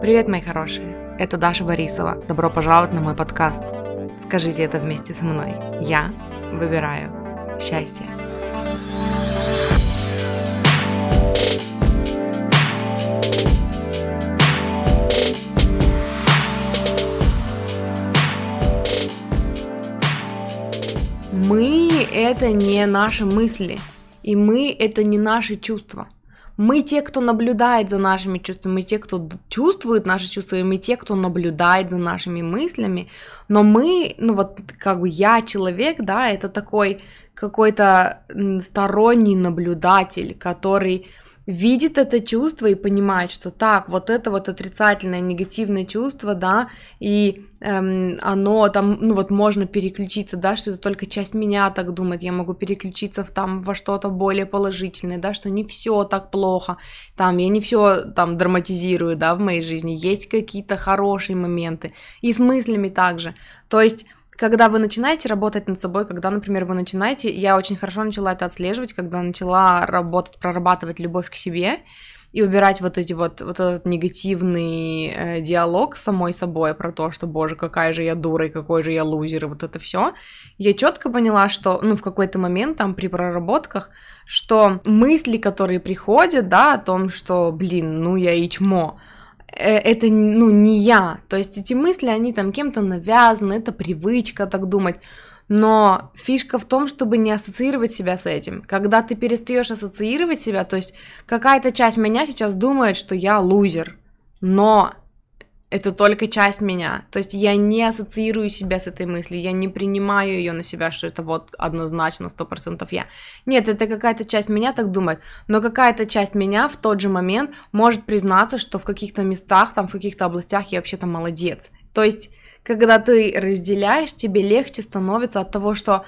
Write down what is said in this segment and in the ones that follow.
Привет, мои хорошие! Это Даша Борисова. Добро пожаловать на мой подкаст. Скажите это вместе со мной. Я выбираю счастье. Мы — это не наши мысли, и мы — это не наши чувства. Мы те, кто наблюдает за нашими чувствами, мы те, кто чувствует наши чувства, и мы те, кто наблюдает за нашими мыслями. Но мы, ну вот как бы я человек, да, это такой какой-то сторонний наблюдатель, который видит это чувство и понимает, что так, вот это вот отрицательное, негативное чувство, да, и эм, оно там, ну вот можно переключиться, да, что это только часть меня так думает, я могу переключиться в там во что-то более положительное, да, что не все так плохо, там, я не все там драматизирую, да, в моей жизни, есть какие-то хорошие моменты, и с мыслями также, то есть когда вы начинаете работать над собой, когда, например, вы начинаете, я очень хорошо начала это отслеживать, когда начала работать, прорабатывать любовь к себе и убирать вот эти вот, вот этот негативный э, диалог с самой собой про то, что, боже, какая же я дура и какой же я лузер, и вот это все, я четко поняла, что, ну, в какой-то момент там при проработках, что мысли, которые приходят, да, о том, что, блин, ну я и чмо, это, ну, не я. То есть эти мысли, они там кем-то навязаны, это привычка так думать. Но фишка в том, чтобы не ассоциировать себя с этим. Когда ты перестаешь ассоциировать себя, то есть какая-то часть меня сейчас думает, что я лузер, но это только часть меня. То есть я не ассоциирую себя с этой мыслью, я не принимаю ее на себя, что это вот однозначно сто процентов я. Нет, это какая-то часть меня так думает, но какая-то часть меня в тот же момент может признаться, что в каких-то местах, там в каких-то областях я вообще-то молодец. То есть когда ты разделяешь, тебе легче становится от того, что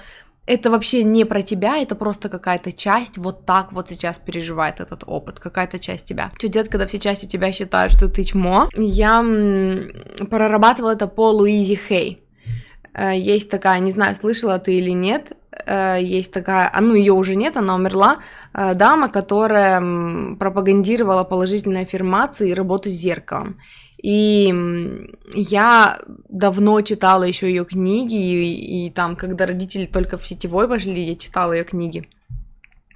это вообще не про тебя, это просто какая-то часть вот так вот сейчас переживает этот опыт, какая-то часть тебя. Что делать, когда все части тебя считают, что ты чмо? Я прорабатывала это по Луизе Хей. Э, есть такая, не знаю, слышала ты или нет, э, есть такая, а ну ее уже нет, она умерла, э, дама, которая пропагандировала положительные аффирмации и работу с зеркалом. И я давно читала еще ее книги, и, и там, когда родители только в сетевой пошли, я читала ее книги.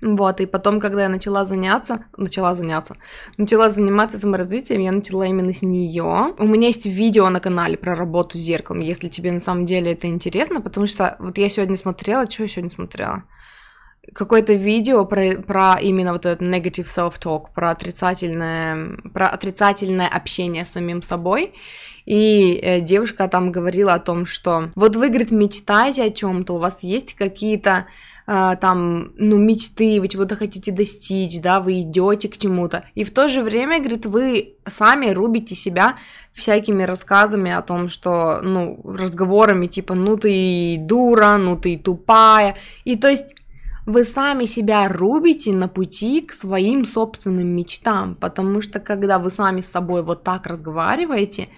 Вот, и потом, когда я начала заняться, начала заняться, начала заниматься саморазвитием, я начала именно с нее. У меня есть видео на канале про работу с зеркалом, если тебе на самом деле это интересно, потому что вот я сегодня смотрела, что я сегодня смотрела? Какое-то видео про, про именно вот этот negative self-talk, про отрицательное, про отрицательное общение с самим собой. И э, девушка там говорила о том, что вот вы, говорит, мечтаете о чем-то, у вас есть какие-то э, там, ну, мечты, вы чего-то хотите достичь, да, вы идете к чему-то. И в то же время, говорит, вы сами рубите себя всякими рассказами о том, что, ну, разговорами типа, ну ты дура, ну ты тупая. И то есть вы сами себя рубите на пути к своим собственным мечтам, потому что когда вы сами с собой вот так разговариваете,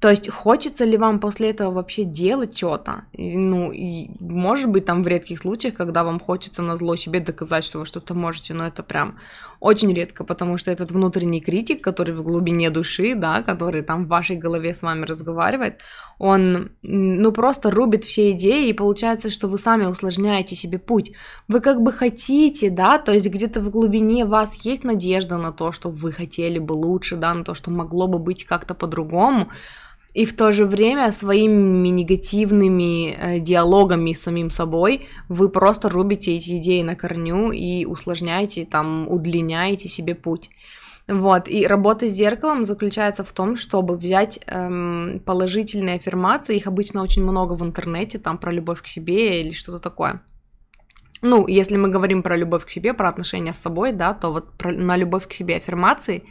то есть хочется ли вам после этого вообще делать что-то? Ну, и может быть там в редких случаях, когда вам хочется на зло себе доказать, что вы что-то можете, но это прям очень редко, потому что этот внутренний критик, который в глубине души, да, который там в вашей голове с вами разговаривает, он, ну, просто рубит все идеи, и получается, что вы сами усложняете себе путь. Вы как бы хотите, да, то есть где-то в глубине вас есть надежда на то, что вы хотели бы лучше, да, на то, что могло бы быть как-то по-другому, и в то же время своими негативными э, диалогами с самим собой вы просто рубите эти идеи на корню и усложняете, там, удлиняете себе путь. Вот, и работа с зеркалом заключается в том, чтобы взять эм, положительные аффирмации, их обычно очень много в интернете, там про любовь к себе или что-то такое. Ну, если мы говорим про любовь к себе, про отношения с собой, да, то вот про, на любовь к себе аффирмации.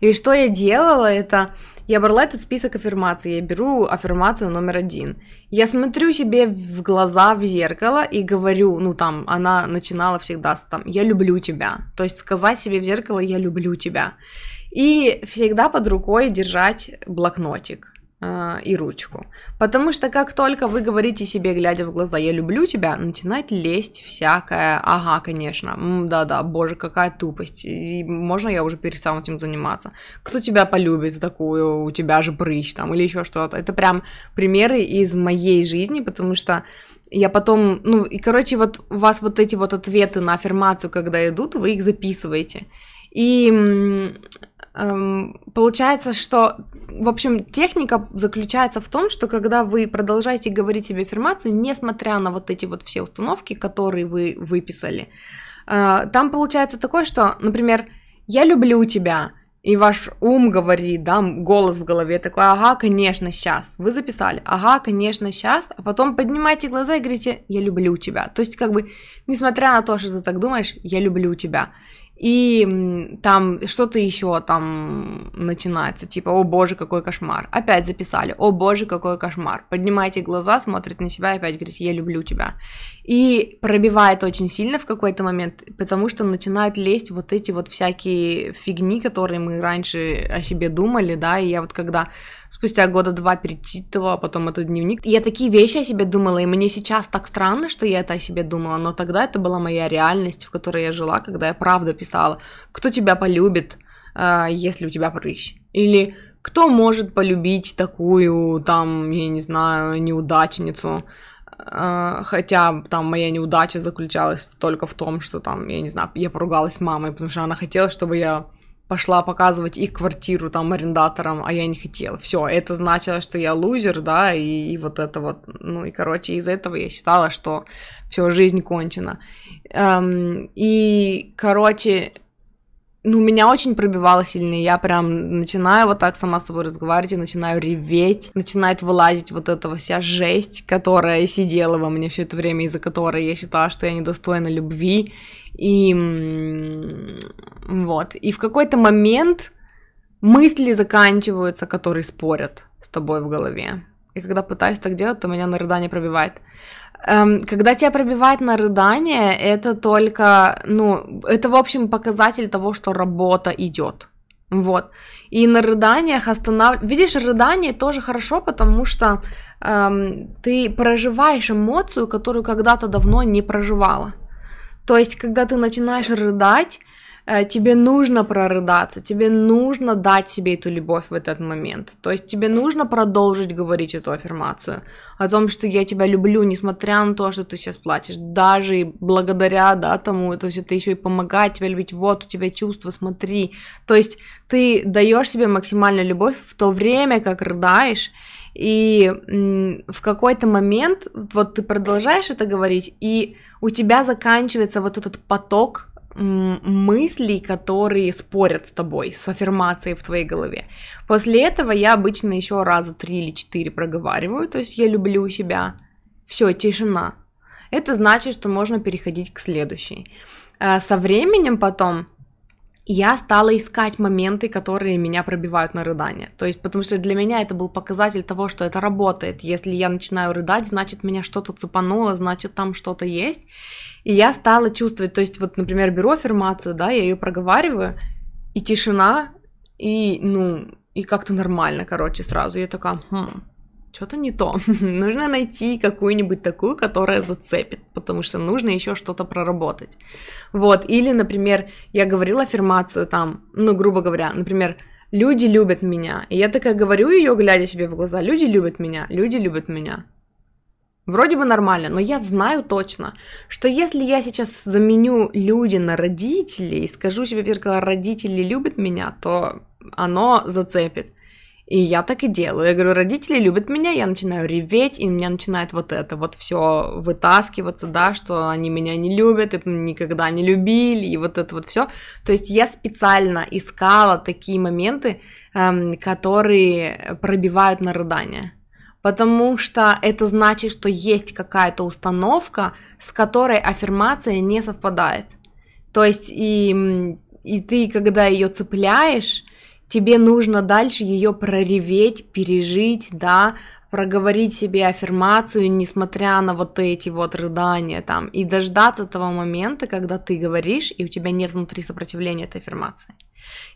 И что я делала, это я брала этот список аффирмаций, я беру аффирмацию номер один. Я смотрю себе в глаза в зеркало и говорю, ну там, она начинала всегда с там, я люблю тебя. То есть сказать себе в зеркало, я люблю тебя. И всегда под рукой держать блокнотик. Э, и ручку. Потому что как только вы говорите себе, глядя в глаза, я люблю тебя, начинает лезть всякое, ага, конечно, да-да, боже, какая тупость, и можно я уже перестану этим заниматься. Кто тебя полюбит такую, у тебя же прыщ там, или еще что-то. Это прям примеры из моей жизни, потому что я потом, ну, и, короче, вот у вас вот эти вот ответы на аффирмацию, когда идут, вы их записываете. И получается, что, в общем, техника заключается в том, что когда вы продолжаете говорить себе аффирмацию, несмотря на вот эти вот все установки, которые вы выписали, э, там получается такое, что, например, я люблю тебя, и ваш ум говорит, да, голос в голове такой, ага, конечно, сейчас. Вы записали, ага, конечно, сейчас, а потом поднимайте глаза и говорите, я люблю тебя. То есть, как бы, несмотря на то, что ты так думаешь, я люблю тебя и там что-то еще там начинается, типа, о боже, какой кошмар. Опять записали, о боже, какой кошмар. Поднимаете глаза, смотрит на себя и опять говорите, я люблю тебя. И пробивает очень сильно в какой-то момент, потому что начинают лезть вот эти вот всякие фигни, которые мы раньше о себе думали, да, и я вот когда спустя года два перечитывала потом этот дневник. Я такие вещи о себе думала, и мне сейчас так странно, что я это о себе думала, но тогда это была моя реальность, в которой я жила, когда я правда писала, кто тебя полюбит, э, если у тебя прыщ. Или кто может полюбить такую, там, я не знаю, неудачницу, э, хотя там моя неудача заключалась только в том, что там, я не знаю, я поругалась с мамой, потому что она хотела, чтобы я пошла показывать их квартиру там арендаторам, а я не хотела. Все, это значило, что я лузер, да, и, и вот это вот, ну и короче, из этого я считала, что все, жизнь кончена. Эм, и, короче, ну, меня очень пробивало сильно, я прям начинаю вот так сама с собой разговаривать, и начинаю реветь, начинает вылазить вот эта вся жесть, которая сидела во мне все это время, из-за которой я считала, что я недостойна любви, и вот. И в какой-то момент мысли заканчиваются, которые спорят с тобой в голове. И когда пытаюсь так делать, то меня на рыдание пробивает. Эм, когда тебя пробивает на рыдание, это только, ну, это, в общем, показатель того, что работа идет. Вот. И на рыданиях останавливать... Видишь, рыдание тоже хорошо, потому что эм, ты проживаешь эмоцию, которую когда-то давно не проживала. То есть, когда ты начинаешь рыдать, э, тебе нужно прорыдаться, тебе нужно дать себе эту любовь в этот момент. То есть тебе нужно продолжить говорить эту аффирмацию о том, что я тебя люблю, несмотря на то, что ты сейчас плачешь, даже благодаря да, тому, то есть это еще и помогает тебе любить, вот у тебя чувства, смотри. То есть ты даешь себе максимальную любовь в то время, как рыдаешь, и в какой-то момент вот ты продолжаешь это говорить, и у тебя заканчивается вот этот поток мыслей, которые спорят с тобой, с аффирмацией в твоей голове. После этого я обычно еще раза три или четыре проговариваю, то есть я люблю себя. Все, тишина. Это значит, что можно переходить к следующей. А со временем потом я стала искать моменты, которые меня пробивают на рыдание. То есть, потому что для меня это был показатель того, что это работает. Если я начинаю рыдать, значит, меня что-то цепануло, значит, там что-то есть. И я стала чувствовать, то есть, вот, например, беру аффирмацию, да, я ее проговариваю, и тишина, и, ну, и как-то нормально, короче, сразу. Я такая, хм, что-то не то. нужно найти какую-нибудь такую, которая зацепит, потому что нужно еще что-то проработать. Вот, или, например, я говорила аффирмацию там, ну, грубо говоря, например, люди любят меня. И я такая говорю ее, глядя себе в глаза, люди любят меня, люди любят меня. Вроде бы нормально, но я знаю точно, что если я сейчас заменю люди на родителей и скажу себе в зеркало, родители любят меня, то оно зацепит. И я так и делаю. Я говорю, родители любят меня, я начинаю реветь, и меня начинает вот это вот все вытаскиваться, да, что они меня не любят, и никогда не любили, и вот это вот все. То есть я специально искала такие моменты, эм, которые пробивают на рыдание. Потому что это значит, что есть какая-то установка, с которой аффирмация не совпадает. То есть и, и ты, когда ее цепляешь, тебе нужно дальше ее прореветь, пережить, да, проговорить себе аффирмацию, несмотря на вот эти вот рыдания там, и дождаться того момента, когда ты говоришь, и у тебя нет внутри сопротивления этой аффирмации.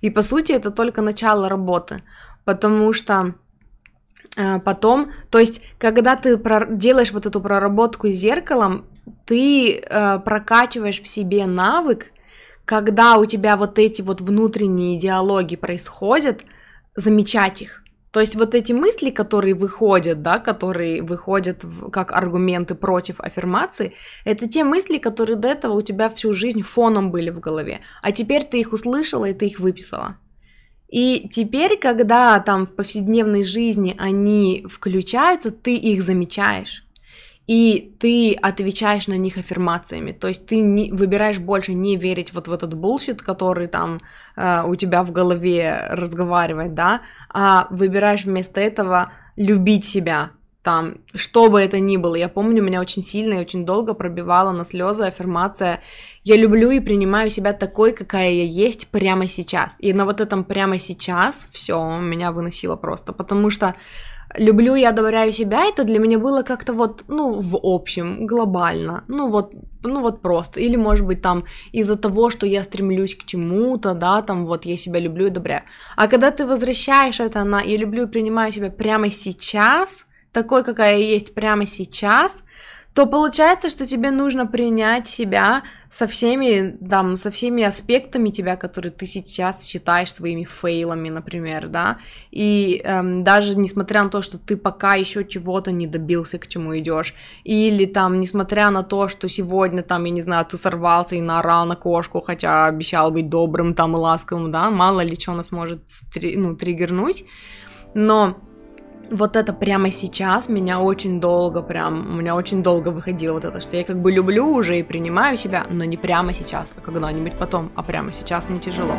И по сути это только начало работы, потому что э, потом, то есть, когда ты делаешь вот эту проработку с зеркалом, ты э, прокачиваешь в себе навык, когда у тебя вот эти вот внутренние диалоги происходят, замечать их. То есть вот эти мысли, которые выходят, да, которые выходят в, как аргументы против аффирмации, это те мысли, которые до этого у тебя всю жизнь фоном были в голове, а теперь ты их услышала и ты их выписала. И теперь, когда там в повседневной жизни они включаются, ты их замечаешь и ты отвечаешь на них аффирмациями. То есть ты не, выбираешь больше не верить вот в этот bullshit, который там э, у тебя в голове разговаривает, да, а выбираешь вместо этого любить себя, там, что бы это ни было. Я помню, меня очень сильно и очень долго пробивала на слезы аффирмация «Я люблю и принимаю себя такой, какая я есть прямо сейчас». И на вот этом прямо сейчас все меня выносило просто, потому что люблю и одобряю себя, это для меня было как-то вот, ну, в общем, глобально, ну вот, ну вот просто, или может быть там из-за того, что я стремлюсь к чему-то, да, там вот я себя люблю и одобряю. А когда ты возвращаешь это на «я люблю и принимаю себя прямо сейчас», такой, какая я есть прямо сейчас, то получается, что тебе нужно принять себя со всеми, там, со всеми аспектами тебя, которые ты сейчас считаешь своими фейлами, например, да, и эм, даже несмотря на то, что ты пока еще чего-то не добился, к чему идешь, или там, несмотря на то, что сегодня, там, я не знаю, ты сорвался и наорал на кошку, хотя обещал быть добрым, там, и ласковым, да, мало ли что нас может, ну, триггернуть, но вот это прямо сейчас меня очень долго прям, у меня очень долго выходило вот это, что я как бы люблю уже и принимаю себя, но не прямо сейчас, а когда-нибудь потом, а прямо сейчас мне тяжело.